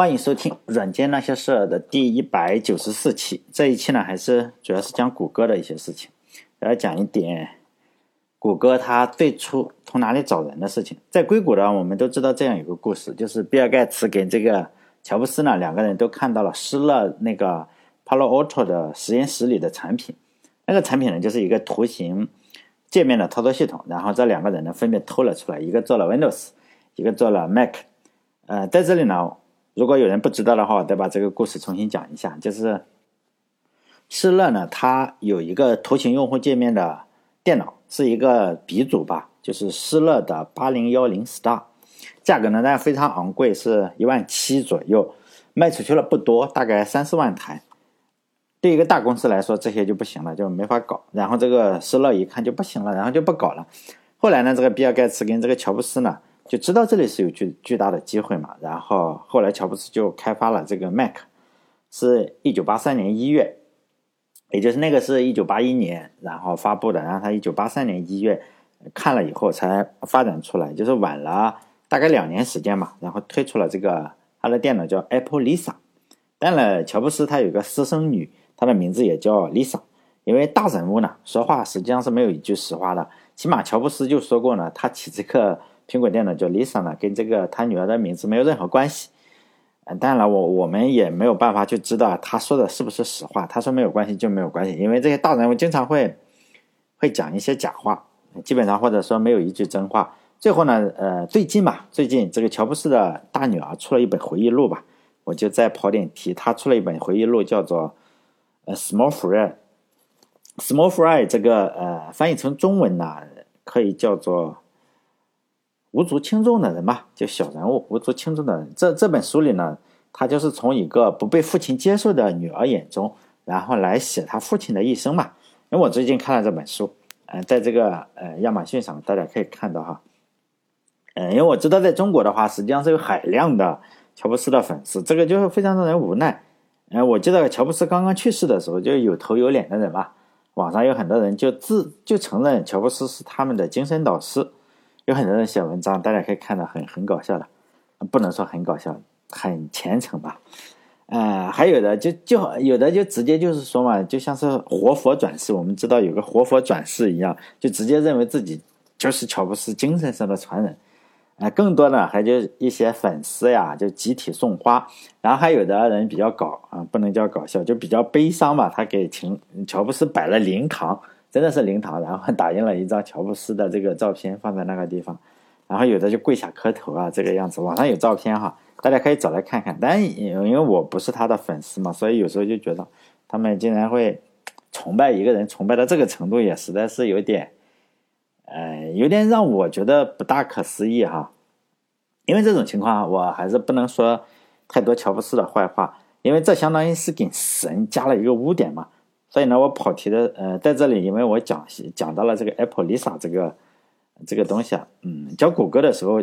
欢迎收听《软件那些事儿》的第一百九十四期。这一期呢，还是主要是讲谷歌的一些事情，要讲一点谷歌它最初从哪里找人的事情。在硅谷呢，我们都知道这样一个故事，就是比尔盖茨跟这个乔布斯呢，两个人都看到了施乐那个 Palo Alto 的实验室里的产品。那个产品呢，就是一个图形界面的操作系统。然后这两个人呢，分别偷了出来，一个做了 Windows，一个做了 Mac。呃，在这里呢。如果有人不知道的话，再把这个故事重新讲一下。就是施乐呢，它有一个图形用户界面的电脑，是一个鼻祖吧，就是施乐的八零幺零 Star，价格呢但非常昂贵，是一万七左右，卖出去了不多，大概三四万台。对一个大公司来说，这些就不行了，就没法搞。然后这个施乐一看就不行了，然后就不搞了。后来呢，这个比尔盖茨跟这个乔布斯呢。就知道这里是有巨巨大的机会嘛，然后后来乔布斯就开发了这个 Mac，是一九八三年一月，也就是那个是一九八一年然后发布的，然后他一九八三年一月看了以后才发展出来，就是晚了大概两年时间嘛，然后推出了这个他的电脑叫 Apple Lisa。当然，乔布斯他有个私生女，她的名字也叫 Lisa，因为大人物呢说话实际上是没有一句实话的，起码乔布斯就说过呢，他起这个。苹果电脑叫 Lisa 呢，跟这个他女儿的名字没有任何关系。嗯，当然了，我我们也没有办法去知道他说的是不是实话。他说没有关系就没有关系，因为这些大人物经常会会讲一些假话，基本上或者说没有一句真话。最后呢，呃，最近吧，最近这个乔布斯的大女儿出了一本回忆录吧，我就再跑点题，他出了一本回忆录，叫做呃 Small Fry。Small Fry 这个呃翻译成中文呢，可以叫做。无足轻重的人嘛，就小人物，无足轻重的人。这这本书里呢，他就是从一个不被父亲接受的女儿眼中，然后来写他父亲的一生嘛。因为我最近看了这本书，嗯，在这个呃亚马逊上，大家可以看到哈，嗯，因为我知道在中国的话，实际上是有海量的乔布斯的粉丝，这个就是非常让人无奈。嗯，我记得乔布斯刚刚去世的时候，就有头有脸的人嘛，网上有很多人就自就承认乔布斯是他们的精神导师。有很多人写文章，大家可以看到很很搞笑的，不能说很搞笑，很虔诚吧。呃，还有的就就有的就直接就是说嘛，就像是活佛转世，我们知道有个活佛转世一样，就直接认为自己就是乔布斯精神上的传人。啊，更多的还就一些粉丝呀，就集体送花。然后还有的人比较搞啊，不能叫搞笑，就比较悲伤吧。他给请乔布斯摆了灵堂。真的是灵堂，然后打印了一张乔布斯的这个照片放在那个地方，然后有的就跪下磕头啊，这个样子。网上有照片哈，大家可以找来看看。但因为我不是他的粉丝嘛，所以有时候就觉得他们竟然会崇拜一个人，崇拜到这个程度，也实在是有点，呃，有点让我觉得不大可思议哈。因为这种情况，我还是不能说太多乔布斯的坏话，因为这相当于是给神加了一个污点嘛。所以呢，我跑题的，呃，在这里，因为我讲讲到了这个 Apple Lisa 这个这个东西啊，嗯，讲谷歌的时候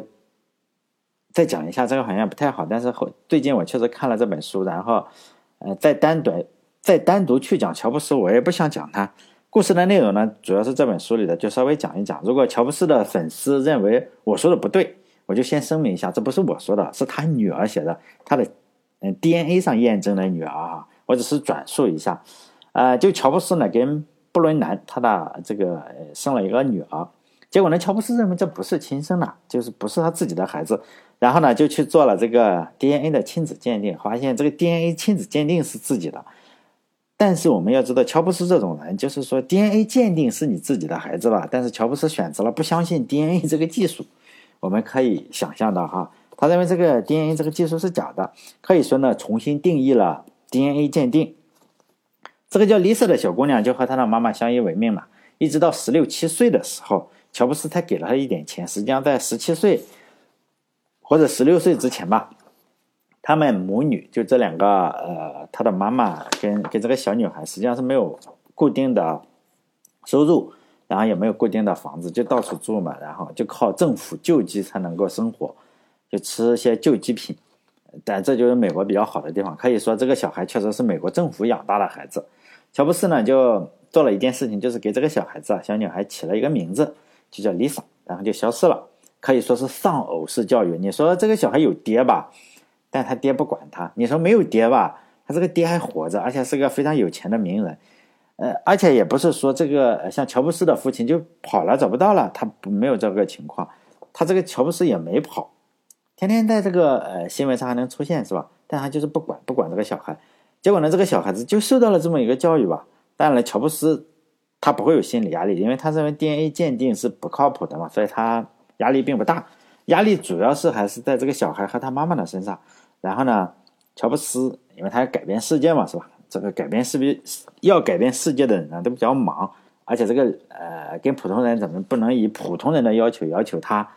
再讲一下，这个好像不太好。但是后最近我确实看了这本书，然后呃，再单独再单独去讲乔布斯，我也不想讲他故事的内容呢，主要是这本书里的，就稍微讲一讲。如果乔布斯的粉丝认为我说的不对，我就先声明一下，这不是我说的，是他女儿写的，他的嗯 DNA 上验证的女儿啊，我只是转述一下。呃，就乔布斯呢，跟布伦南他的这个生了一个女儿，结果呢，乔布斯认为这不是亲生的，就是不是他自己的孩子，然后呢，就去做了这个 DNA 的亲子鉴定，发现这个 DNA 亲子鉴定是自己的。但是我们要知道，乔布斯这种人，就是说 DNA 鉴定是你自己的孩子吧，但是乔布斯选择了不相信 DNA 这个技术，我们可以想象到哈，他认为这个 DNA 这个技术是假的，可以说呢，重新定义了 DNA 鉴定。这个叫 Lisa 的小姑娘就和她的妈妈相依为命了，一直到十六七岁的时候，乔布斯才给了她一点钱。实际上，在十七岁或者十六岁之前吧，他们母女就这两个呃，她的妈妈跟跟这个小女孩实际上是没有固定的收入，然后也没有固定的房子，就到处住嘛，然后就靠政府救济才能够生活，就吃一些救济品。但这就是美国比较好的地方，可以说这个小孩确实是美国政府养大的孩子。乔布斯呢就做了一件事情，就是给这个小孩子啊，小女孩起了一个名字，就叫 Lisa，然后就消失了，可以说是丧偶式教育。你说这个小孩有爹吧？但他爹不管他。你说没有爹吧？他这个爹还活着，而且是个非常有钱的名人。呃，而且也不是说这个像乔布斯的父亲就跑了找不到了，他没有这个情况。他这个乔布斯也没跑，天天在这个呃新闻上还能出现是吧？但他就是不管不管这个小孩，结果呢，这个小孩子就受到了这么一个教育吧。当然了，乔布斯他不会有心理压力，因为他认为 DNA 鉴定是不靠谱的嘛，所以他压力并不大。压力主要是还是在这个小孩和他妈妈的身上。然后呢，乔布斯因为他要改变世界嘛，是吧？这个改变世界要改变世界的人呢都比较忙，而且这个呃跟普通人怎么不能以普通人的要求要求他？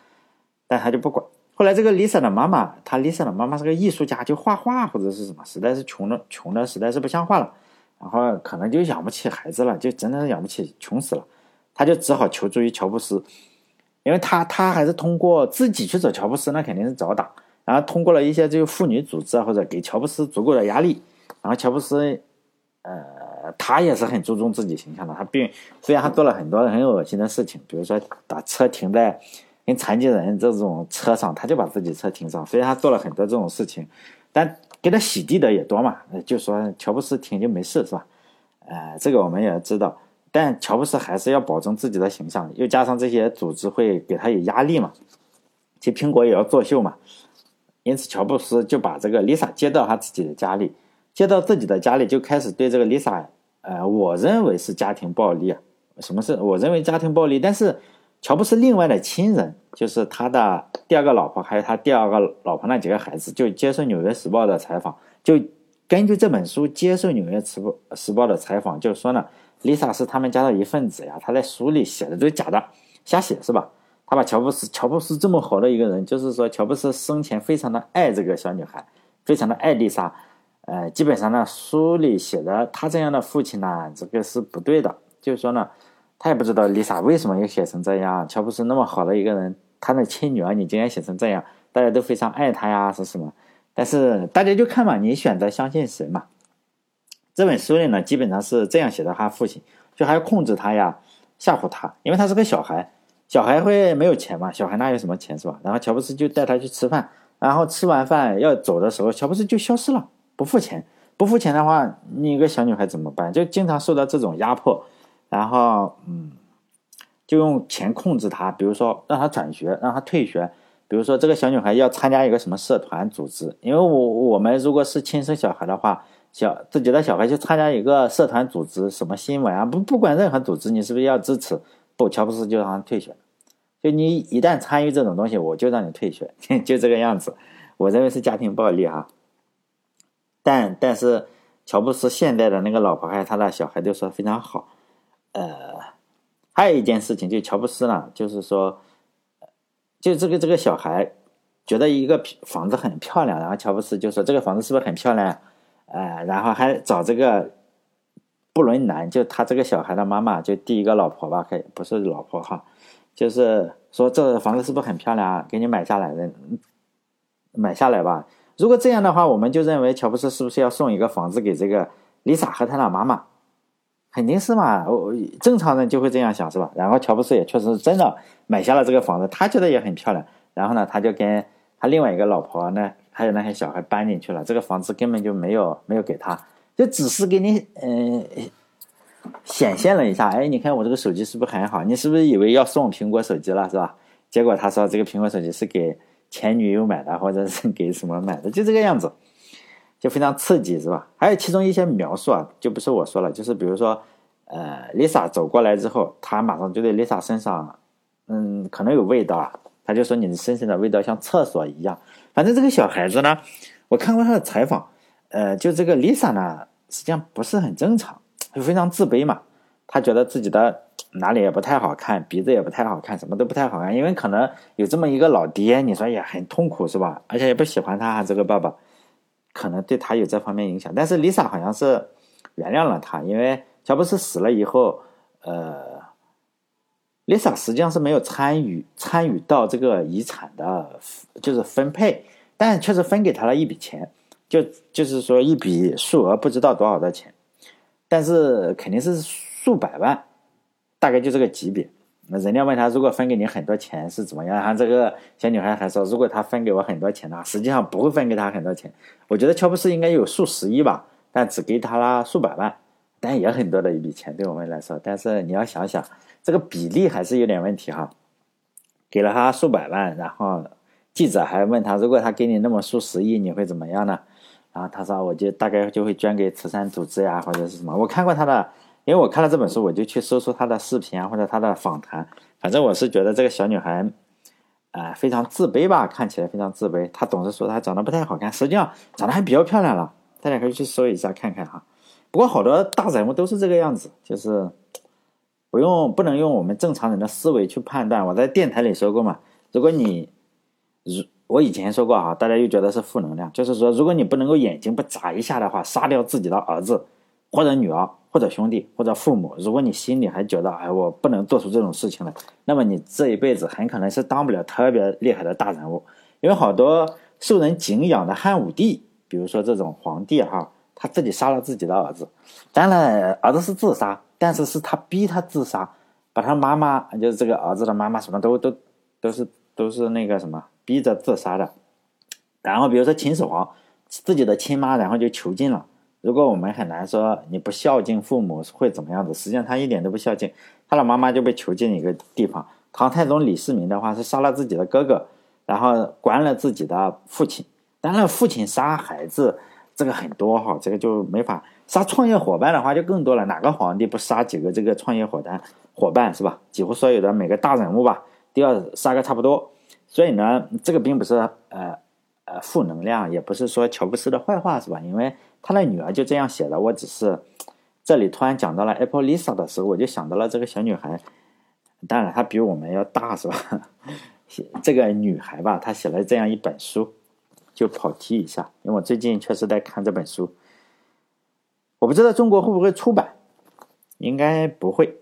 但他就不管。后来这个 Lisa 的妈妈，她 Lisa 的妈妈是个艺术家，就画画或者是什么，实在是穷的穷的实在是不像话了。然后可能就养不起孩子了，就真的是养不起，穷死了。他就只好求助于乔布斯，因为他他还是通过自己去找乔布斯，那肯定是找打。然后通过了一些这个妇女组织啊，或者给乔布斯足够的压力。然后乔布斯，呃，他也是很注重自己形象的。他并虽然他做了很多很恶心的事情，比如说把车停在跟残疾人这种车上，他就把自己车停上。虽然他做了很多这种事情，但。给他洗地的也多嘛，就说乔布斯停就没事是吧？呃，这个我们也知道，但乔布斯还是要保证自己的形象，又加上这些组织会给他有压力嘛，其实苹果也要作秀嘛，因此乔布斯就把这个 Lisa 接到他自己的家里，接到自己的家里就开始对这个 Lisa，呃，我认为是家庭暴力，什么是我认为家庭暴力？但是。乔布斯另外的亲人，就是他的第二个老婆，还有他第二个老婆那几个孩子，就接受《纽约时报》的采访，就根据这本书接受《纽约时报》时报的采访，就说呢，Lisa 是他们家的一份子呀，他在书里写的都是假的，瞎写是吧？他把乔布斯，乔布斯这么好的一个人，就是说乔布斯生前非常的爱这个小女孩，非常的爱丽莎，呃，基本上呢，书里写的他这样的父亲呢，这个是不对的，就是说呢。他也不知道 Lisa 为什么要写成这样。乔布斯那么好的一个人，他的亲女儿你竟然写成这样，大家都非常爱他呀，是什么？但是大家就看嘛，你选择相信谁嘛？这本书里呢，基本上是这样写的：他父亲就还要控制他呀，吓唬他，因为他是个小孩，小孩会没有钱嘛？小孩哪有什么钱是吧？然后乔布斯就带他去吃饭，然后吃完饭要走的时候，乔布斯就消失了，不付钱。不付钱的话，你一个小女孩怎么办？就经常受到这种压迫。然后，嗯，就用钱控制他，比如说让他转学，让他退学。比如说这个小女孩要参加一个什么社团组织，因为我我们如果是亲生小孩的话，小自己的小孩就参加一个社团组织，什么新闻啊，不不管任何组织，你是不是要支持？不，乔布斯就让他退学。就你一旦参与这种东西，我就让你退学，就这个样子。我认为是家庭暴力哈。但但是乔布斯现在的那个老婆还有他的小孩都说非常好。呃，还有一件事情，就乔布斯呢，就是说，就这个这个小孩觉得一个房子很漂亮，然后乔布斯就说这个房子是不是很漂亮？呃，然后还找这个布伦南，就他这个小孩的妈妈，就第一个老婆吧，可以不是老婆哈，就是说这个房子是不是很漂亮啊？给你买下来的，买下来吧。如果这样的话，我们就认为乔布斯是不是要送一个房子给这个丽莎和他的妈妈？肯定是嘛，我正常人就会这样想，是吧？然后乔布斯也确实真的买下了这个房子，他觉得也很漂亮。然后呢，他就跟他另外一个老婆呢，还有那些小孩搬进去了。这个房子根本就没有没有给他，就只是给你嗯显现了一下。哎，你看我这个手机是不是很好？你是不是以为要送苹果手机了，是吧？结果他说这个苹果手机是给前女友买的，或者是给什么买的，就这个样子。就非常刺激，是吧？还有其中一些描述啊，就不是我说了，就是比如说，呃，Lisa 走过来之后，他马上就对 Lisa 身上，嗯，可能有味道啊，他就说你的身上的味道像厕所一样。反正这个小孩子呢，我看过他的采访，呃，就这个 Lisa 呢，实际上不是很正常，就非常自卑嘛，他觉得自己的哪里也不太好看，鼻子也不太好看，什么都不太好看，因为可能有这么一个老爹，你说也很痛苦，是吧？而且也不喜欢他这个爸爸。可能对他有这方面影响，但是 Lisa 好像是原谅了他，因为乔布斯死了以后，呃，Lisa 实际上是没有参与参与到这个遗产的，就是分配，但确实分给他了一笔钱，就就是说一笔数额不知道多少的钱，但是肯定是数百万，大概就这个级别，那人家问他，如果分给你很多钱是怎么样？然后这个小女孩还说，如果他分给我很多钱呢，实际上不会分给他很多钱。我觉得乔布斯应该有数十亿吧，但只给他了数百万，但也很多的一笔钱对我们来说。但是你要想想，这个比例还是有点问题哈。给了他数百万，然后记者还问他，如果他给你那么数十亿，你会怎么样呢？然后他说，我就大概就会捐给慈善组织呀，或者是什么。我看过他的。因为我看了这本书，我就去搜索她的视频啊，或者她的访谈。反正我是觉得这个小女孩，啊，非常自卑吧，看起来非常自卑。她总是说她长得不太好看，实际上长得还比较漂亮了。大家可以去搜一下看看哈。不过好多大人物都是这个样子，就是不用不能用我们正常人的思维去判断。我在电台里说过嘛，如果你如我以前说过哈，大家又觉得是负能量，就是说如果你不能够眼睛不眨一下的话，杀掉自己的儿子或者女儿。或者兄弟，或者父母，如果你心里还觉得，哎，我不能做出这种事情来，那么你这一辈子很可能是当不了特别厉害的大人物。因为好多受人敬仰的汉武帝，比如说这种皇帝哈，他自己杀了自己的儿子，当然儿子是自杀，但是是他逼他自杀，把他妈妈，就是这个儿子的妈妈，什么都都都是都是那个什么逼着自杀的。然后比如说秦始皇，自己的亲妈，然后就囚禁了。如果我们很难说你不孝敬父母会怎么样子，实际上他一点都不孝敬，他的妈妈就被囚禁一个地方。唐太宗李世民的话是杀了自己的哥哥，然后关了自己的父亲。当然，父亲杀孩子这个很多哈，这个就没法杀创业伙伴的话就更多了。哪个皇帝不杀几个这个创业伙伴伙伴是吧？几乎所有的每个大人物吧都要杀个差不多。所以呢，这个并不是呃呃负能量，也不是说乔布斯的坏话是吧？因为。他的女儿就这样写的，我只是这里突然讲到了 Apple Lisa 的时候，我就想到了这个小女孩。当然，她比我们要大，是吧？写这个女孩吧，她写了这样一本书，就跑题一下，因为我最近确实在看这本书。我不知道中国会不会出版，应该不会，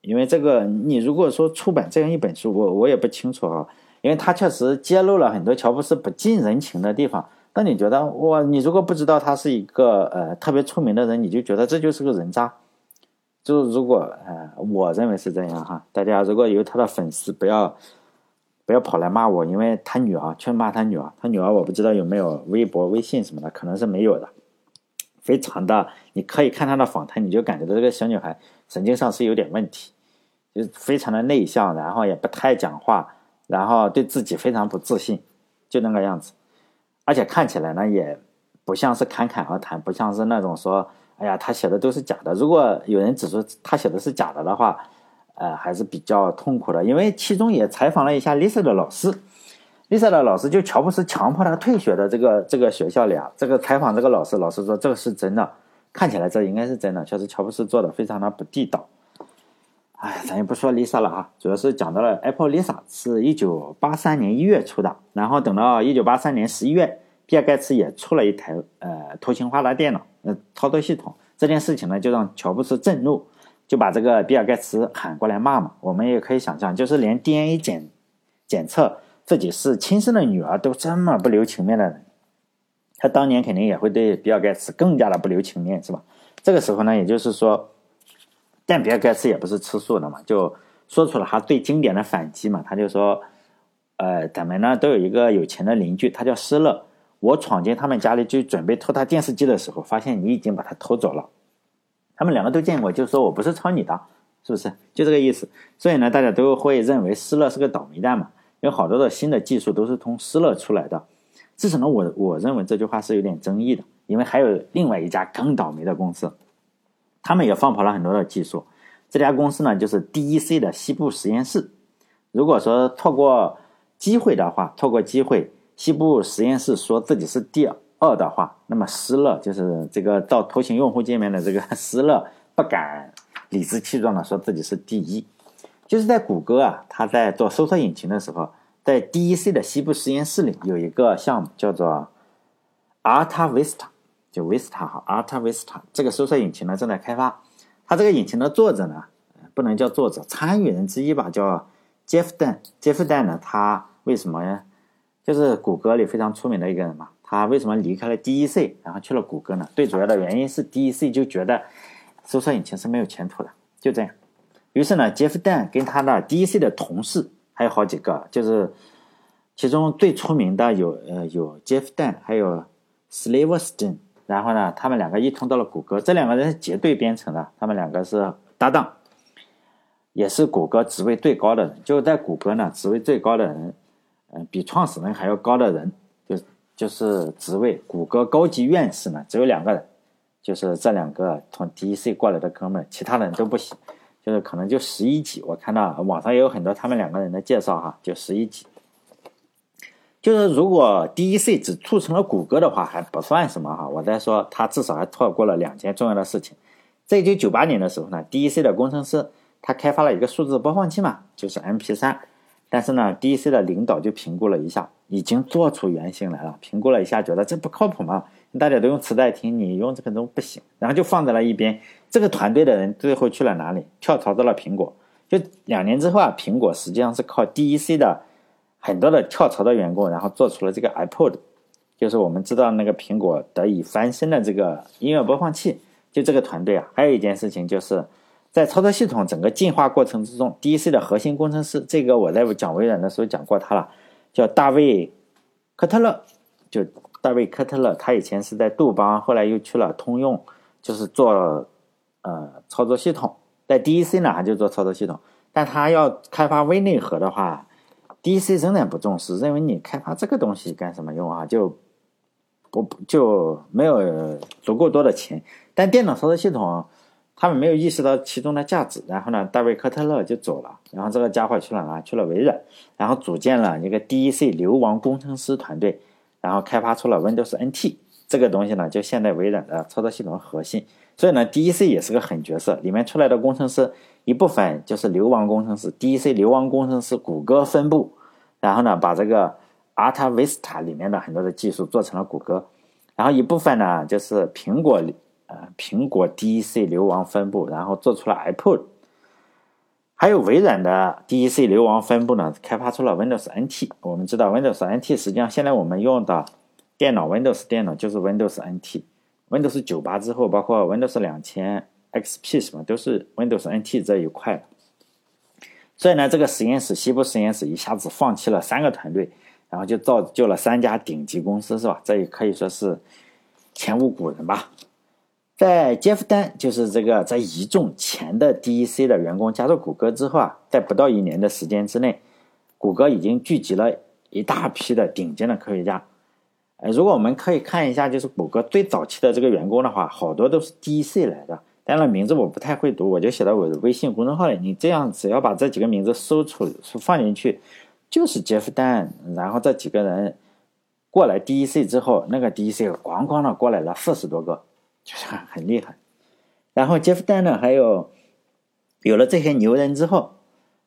因为这个你如果说出版这样一本书，我我也不清楚啊，因为他确实揭露了很多乔布斯不近人情的地方。那你觉得哇？你如果不知道他是一个呃特别出名的人，你就觉得这就是个人渣。就如果呃，我认为是这样哈。大家如果有他的粉丝，不要不要跑来骂我，因为他女儿去骂他女儿，他女儿我不知道有没有微博、微信什么的，可能是没有的。非常的，你可以看他的访谈，你就感觉到这个小女孩神经上是有点问题，就非常的内向，然后也不太讲话，然后对自己非常不自信，就那个样子。而且看起来呢，也不像是侃侃而谈，不像是那种说，哎呀，他写的都是假的。如果有人指出他写的是假的的话，呃，还是比较痛苦的。因为其中也采访了一下 Lisa 的老师，Lisa 的老师就乔布斯强迫他退学的这个这个学校里啊，这个采访这个老师，老师说这个是真的，看起来这应该是真的，确实乔布斯做的非常的不地道。哎，咱也不说 Lisa 了啊，主要是讲到了 Apple Lisa 是一九八三年一月出的，然后等到一九八三年十一月，比尔盖茨也出了一台呃图形化的电脑，呃操作系统。这件事情呢，就让乔布斯震怒，就把这个比尔盖茨喊过来骂嘛。我们也可以想象，就是连 DNA 检检测自己是亲生的女儿都这么不留情面的人，他当年肯定也会对比尔盖茨更加的不留情面，是吧？这个时候呢，也就是说。但比尔盖茨也不是吃素的嘛，就说出了他最经典的反击嘛，他就说：“呃，咱们呢都有一个有钱的邻居，他叫施乐。我闯进他们家里就准备偷他电视机的时候，发现你已经把他偷走了。他们两个都见过，就说我不是抄你的，是不是？就这个意思。所以呢，大家都会认为施乐是个倒霉蛋嘛，有好多的新的技术都是从施乐出来的。至少呢，我我认为这句话是有点争议的，因为还有另外一家更倒霉的公司。”他们也放跑了很多的技术，这家公司呢就是 DEC 的西部实验室。如果说错过机会的话，错过机会，西部实验室说自己是第二的话，那么施乐就是这个造图形用户界面的这个施乐，不敢理直气壮的说自己是第一。就是在谷歌啊，他在做搜索引擎的时候，在 DEC 的西部实验室里有一个项目叫做 Alta Vista。就 Vista 哈，Alta Vista 这个搜索引擎呢正在开发。它这个引擎的作者呢，不能叫作者，参与人之一吧，叫 Jeff Dan。Jeff Dan 呢，他为什么？就是谷歌里非常出名的一个人嘛。他为什么离开了 DEC，然后去了谷歌呢？最主要的原因是 DEC 就觉得搜索引擎是没有前途的，就这样。于是呢，杰夫丹跟他的 DEC 的同事还有好几个，就是其中最出名的有呃有杰夫丹，还有 Sliverstone。然后呢，他们两个一同到了谷歌，这两个人是结对编程的，他们两个是搭档，也是谷歌职位最高的人。就在谷歌呢，职位最高的人，嗯，比创始人还要高的人，就就是职位，谷歌高级院士呢，只有两个人，就是这两个从 DEC 过来的哥们，其他人都不行，就是可能就十一级。我看到网上也有很多他们两个人的介绍哈，就十一级。就是如果 DEC 只促成了谷歌的话，还不算什么哈。我在说，它至少还错过了两件重要的事情。在一九九八年的时候呢，DEC 的工程师他开发了一个数字播放器嘛，就是 MP3。但是呢，DEC 的领导就评估了一下，已经做出原型来了，评估了一下，觉得这不靠谱嘛，大家都用磁带听，你用这个都不行，然后就放在了一边。这个团队的人最后去了哪里？跳槽到了苹果。就两年之后啊，苹果实际上是靠 DEC 的。很多的跳槽的员工，然后做出了这个 iPod，就是我们知道那个苹果得以翻身的这个音乐播放器。就这个团队啊，还有一件事情，就是在操作系统整个进化过程之中，DEC 的核心工程师，这个我在讲微软的时候讲过他了，叫大卫科特勒。就大卫科特勒，他以前是在杜邦，后来又去了通用，就是做呃操作系统。在 DEC 呢，他就做操作系统，但他要开发微内核的话。D.C. 仍然不重视，认为你开发这个东西干什么用啊？就不就没有足够多的钱。但电脑操作系统，他们没有意识到其中的价值。然后呢，大卫科特勒就走了，然后这个家伙去了哪？去了微软，然后组建了一个 DEC 流亡工程师团队，然后开发出了 Windows NT 这个东西呢，就现在微软的操作系统核心。所以呢，DEC 也是个狠角色，里面出来的工程师。一部分就是流亡工程师，DEC 流亡工程师，谷歌分部，然后呢，把这个 Atavista 里面的很多的技术做成了谷歌，然后一部分呢就是苹果，呃，苹果 DEC 流亡分部，然后做出了 iPod，还有微软的 DEC 流亡分部呢，开发出了 Windows NT。我们知道 Windows NT 实际上现在我们用的电脑 Windows 电脑就是 Windows NT，Windows 九八之后，包括 Windows 两千。XP 什么都是 Windows NT 这一块，所以呢，这个实验室西部实验室一下子放弃了三个团队，然后就造就了三家顶级公司，是吧？这也可以说是前无古人吧。在杰夫丹就是这个在一众前的 DEC 的员工加入谷歌之后啊，在不到一年的时间之内，谷歌已经聚集了一大批的顶尖的科学家。呃，如果我们可以看一下，就是谷歌最早期的这个员工的话，好多都是 DEC 来的。当然，名字我不太会读，我就写到我的微信公众号里。你这样只要把这几个名字搜出放进去，就是杰夫丹。然后这几个人过来 DEC 之后，那个 DEC 咣咣的过来了四十多个，就是很厉害。然后杰夫丹呢，还有有了这些牛人之后，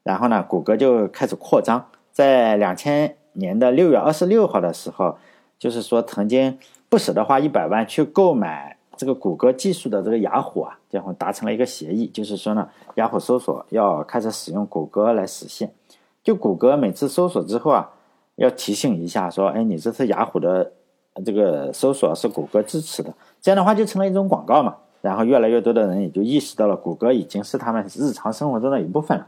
然后呢，谷歌就开始扩张。在两千年的六月二十六号的时候，就是说曾经不舍得花一百万去购买。这个谷歌技术的这个雅虎啊，然后达成了一个协议，就是说呢，雅虎搜索要开始使用谷歌来实现。就谷歌每次搜索之后啊，要提醒一下说，哎，你这次雅虎的这个搜索是谷歌支持的，这样的话就成了一种广告嘛。然后越来越多的人也就意识到了，谷歌已经是他们日常生活中的一部分了。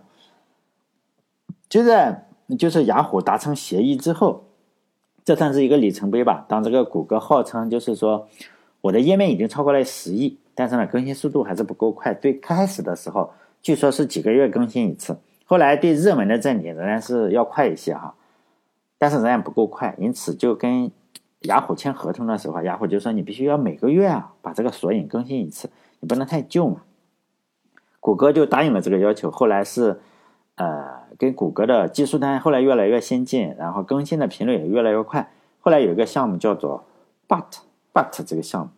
就在就是雅虎达成协议之后，这算是一个里程碑吧。当这个谷歌号称就是说。我的页面已经超过了十亿，但是呢，更新速度还是不够快。最开始的时候，据说是几个月更新一次，后来对热门的阵地仍然是要快一些哈，但是仍然不够快。因此，就跟雅虎签合同的时候，雅虎就说你必须要每个月啊把这个索引更新一次，你不能太旧嘛。谷歌就答应了这个要求。后来是呃，跟谷歌的技术端后来越来越先进，然后更新的频率也越来越快。后来有一个项目叫做 But。But 这个项目，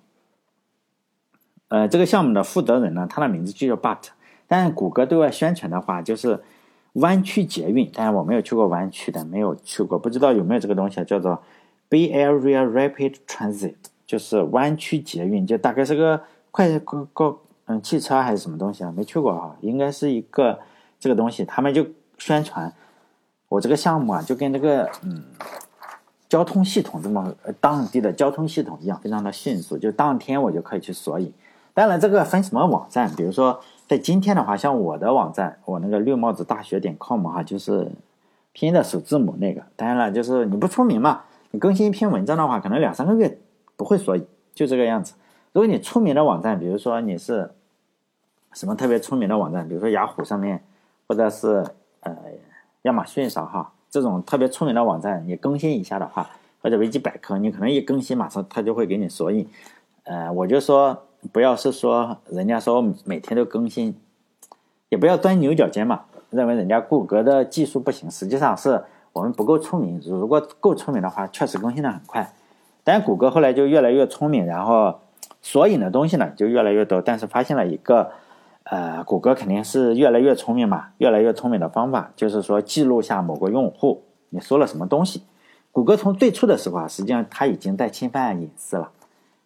呃，这个项目的负责人呢，他的名字就叫 But。但谷歌对外宣传的话，就是弯曲捷运。但是我没有去过弯曲的，没有去过，不知道有没有这个东西，叫做 Bay Area Rapid Transit，就是弯曲捷运，就大概是个快高高嗯汽车还是什么东西啊？没去过哈，应该是一个这个东西。他们就宣传我这个项目啊，就跟这个嗯。交通系统这么当地的交通系统一样，非常的迅速，就当天我就可以去索引。当然，这个分什么网站，比如说在今天的话，像我的网站，我那个绿帽子大学点 com 哈，就是拼音的首字母那个。当然了，就是你不出名嘛，你更新一篇文章的话，可能两三个月不会说，就这个样子。如果你出名的网站，比如说你是什么特别出名的网站，比如说雅虎上面，或者是呃亚马逊上哈，这种特别出名的网站，你更新一下的话，或者维基百科，你可能一更新，马上它就会给你索引。呃，我就说。不要是说人家说每天都更新，也不要钻牛角尖嘛。认为人家谷歌的技术不行，实际上是我们不够出名。如果够出名的话，确实更新的很快。但谷歌后来就越来越聪明，然后索引的东西呢就越来越多。但是发现了一个，呃，谷歌肯定是越来越聪明嘛，越来越聪明的方法就是说记录下某个用户你说了什么东西。谷歌从最初的时候啊，实际上它已经在侵犯隐私了。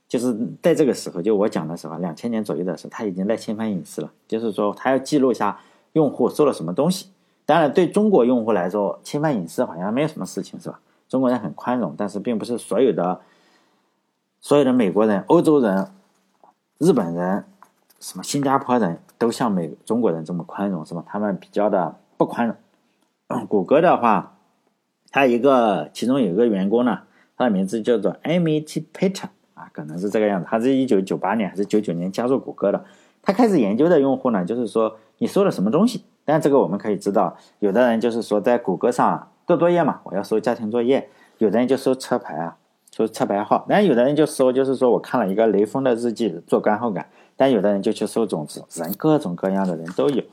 就是在这个时候，就我讲的时候，两千年左右的时候，他已经在侵犯隐私了。就是说，他要记录下用户搜了什么东西。当然，对中国用户来说，侵犯隐私好像没有什么事情，是吧？中国人很宽容，但是并不是所有的所有的美国人、欧洲人、日本人、什么新加坡人都像美中国人这么宽容，是吧？他们比较的不宽容。谷歌的话，他一个其中有一个员工呢，他的名字叫做 Amy T Peter。啊，可能是这个样子。他是一九九八年还是九九年加入谷歌的？他开始研究的用户呢，就是说你搜了什么东西。但这个我们可以知道，有的人就是说在谷歌上做作业嘛，我要搜家庭作业；有的人就搜车牌啊，搜车牌号；但有的人就搜，就是说我看了一个雷锋的日记做观后感；但有的人就去搜种子，人各种各样的人都有。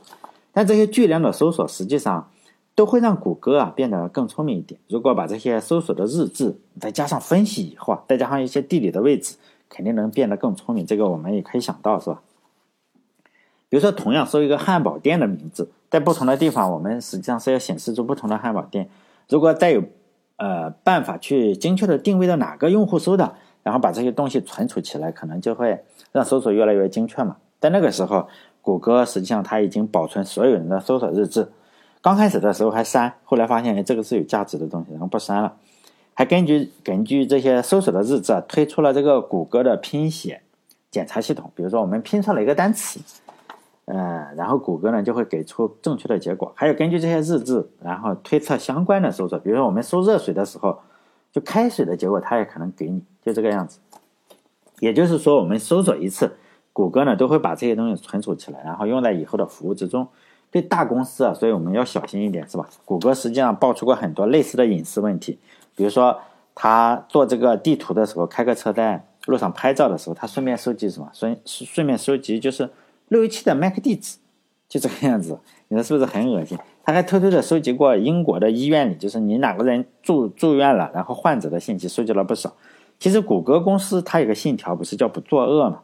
但这些巨量的搜索，实际上。都会让谷歌啊变得更聪明一点。如果把这些搜索的日志再加上分析以后，再加上一些地理的位置，肯定能变得更聪明。这个我们也可以想到，是吧？比如说，同样搜一个汉堡店的名字，在不同的地方，我们实际上是要显示出不同的汉堡店。如果再有呃办法去精确的定位到哪个用户搜的，然后把这些东西存储起来，可能就会让搜索越来越精确嘛。在那个时候，谷歌实际上它已经保存所有人的搜索日志。刚开始的时候还删，后来发现，这个是有价值的东西，然后不删了。还根据根据这些搜索的日志，啊推出了这个谷歌的拼写检查系统。比如说我们拼错了一个单词，呃，然后谷歌呢就会给出正确的结果。还有根据这些日志，然后推测相关的搜索。比如说我们搜热水的时候，就开水的结果，它也可能给你，就这个样子。也就是说，我们搜索一次，谷歌呢都会把这些东西存储起来，然后用在以后的服务之中。对大公司啊，所以我们要小心一点，是吧？谷歌实际上爆出过很多类似的隐私问题，比如说他做这个地图的时候，开个车在路上拍照的时候，他顺便收集什么？顺顺便收集就是路由器的 MAC 地址，就这个样子。你说是不是很恶心？他还偷偷的收集过英国的医院里，就是你哪个人住住院了，然后患者的信息收集了不少。其实谷歌公司它有个信条，不是叫不作恶嘛？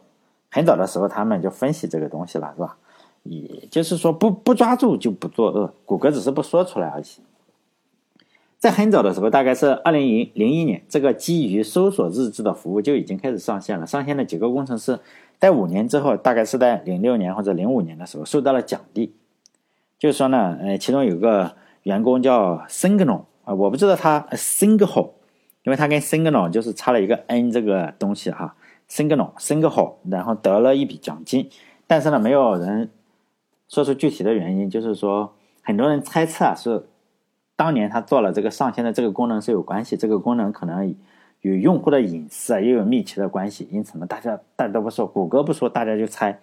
很早的时候他们就分析这个东西了，是吧？也就是说，不不抓住就不作恶。谷歌只是不说出来而已。在很早的时候，大概是二零零零一年，这个基于搜索日志的服务就已经开始上线了。上线的几个工程师，在五年之后，大概是在零六年或者零五年的时候，受到了奖励。就是说呢，呃，其中有个员工叫 Signal 啊，我不知道他 Signal，因为他跟 Signal 就是差了一个 n 这个东西哈。Signal Signal，然后得了一笔奖金，但是呢，没有人。说出具体的原因，就是说，很多人猜测啊是当年他做了这个上线的这个功能是有关系，这个功能可能与用户的隐私啊也有密切的关系，因此呢，大家大家都不说，谷歌不说，大家就猜，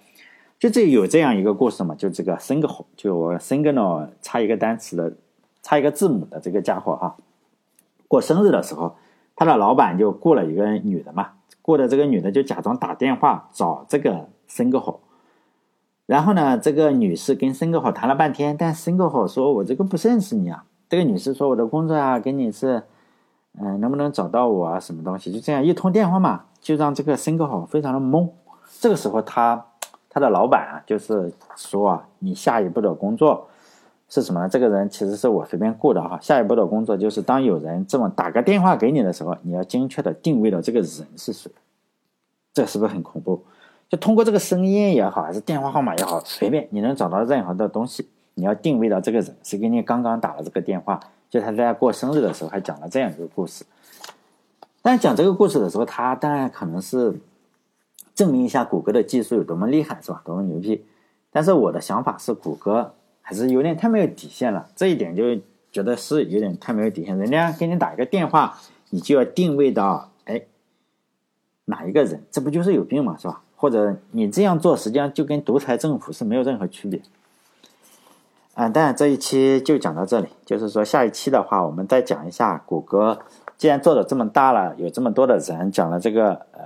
就这有这样一个故事嘛，就这个 signal，就我 signal 差一个单词的，差一个字母的这个家伙哈，过生日的时候，他的老板就雇了一个女的嘛，雇的这个女的就假装打电话找这个 signal。然后呢，这个女士跟申哥好谈了半天，但申哥好说：“我这个不认识你啊。”这个女士说：“我的工作啊，跟你是，嗯，能不能找到我啊？什么东西？”就这样一通电话嘛，就让这个申哥好非常的懵。这个时候，他他的老板啊，就是说啊：“你下一步的工作是什么？这个人其实是我随便雇的哈。下一步的工作就是，当有人这么打个电话给你的时候，你要精确的定位到这个人是谁。这是不是很恐怖？”就通过这个声音也好，还是电话号码也好，随便你能找到任何的东西，你要定位到这个人是给你刚刚打了这个电话，就他在过生日的时候还讲了这样一个故事。但讲这个故事的时候，他当然可能是证明一下谷歌的技术有多么厉害，是吧？多么牛逼。但是我的想法是，谷歌还是有点太没有底线了，这一点就觉得是有点太没有底线。人家给你打一个电话，你就要定位到哎哪一个人，这不就是有病吗？是吧？或者你这样做，实际上就跟独裁政府是没有任何区别。啊，当然这一期就讲到这里，就是说下一期的话，我们再讲一下谷歌，既然做的这么大了，有这么多的人，讲了这个呃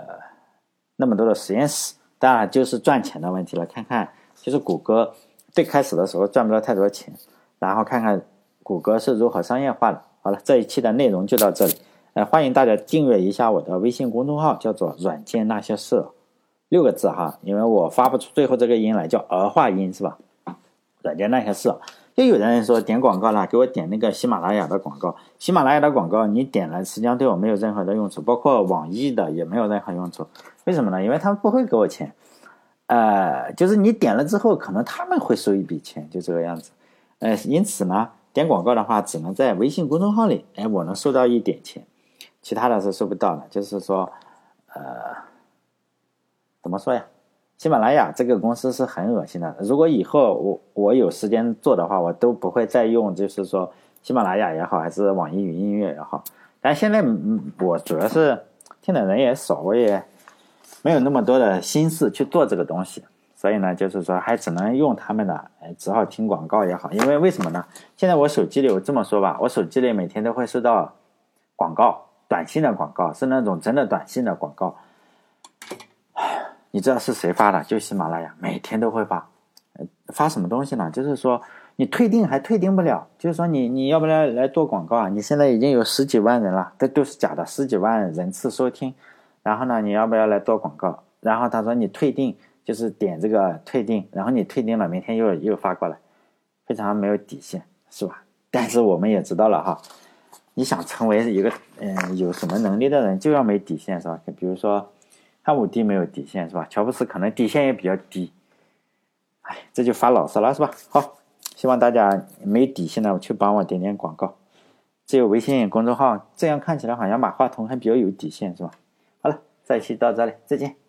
那么多的实验室，当然就是赚钱的问题了。看看就是谷歌最开始的时候赚不了太多钱，然后看看谷歌是如何商业化的。好了，这一期的内容就到这里，呃，欢迎大家订阅一下我的微信公众号，叫做“软件那些事”。六个字哈，因为我发不出最后这个音来，叫儿化音是吧？软件那些事，又有人说点广告了，给我点那个喜马拉雅的广告。喜马拉雅的广告你点了，实际上对我没有任何的用处，包括网易的也没有任何用处。为什么呢？因为他们不会给我钱。呃，就是你点了之后，可能他们会收一笔钱，就这个样子。呃，因此呢，点广告的话，只能在微信公众号里，哎，我能收到一点钱，其他的是收不到的。就是说，呃。怎么说呀？喜马拉雅这个公司是很恶心的。如果以后我我有时间做的话，我都不会再用，就是说喜马拉雅也好，还是网易云音乐也好。但现在嗯我主要是听的人也少，我也没有那么多的心思去做这个东西，所以呢，就是说还只能用他们的，只好听广告也好。因为为什么呢？现在我手机里，我这么说吧，我手机里每天都会收到广告，短信的广告，是那种真的短信的广告。你知道是谁发的？就喜马拉雅，每天都会发。发什么东西呢？就是说你退订还退订不了，就是说你你要不要来做广告啊？你现在已经有十几万人了，这都是假的，十几万人次收听。然后呢，你要不要来做广告？然后他说你退订，就是点这个退订，然后你退订了，明天又又发过来，非常没有底线，是吧？但是我们也知道了哈，你想成为一个嗯有什么能力的人，就要没底线，是吧？比如说。汉武帝没有底线是吧？乔布斯可能底线也比较低，哎，这就发牢骚了是吧？好，希望大家没底线的去帮我点点广告，只有微信公众号，这样看起来好像马化腾还比较有底线是吧？这期到这里，再见。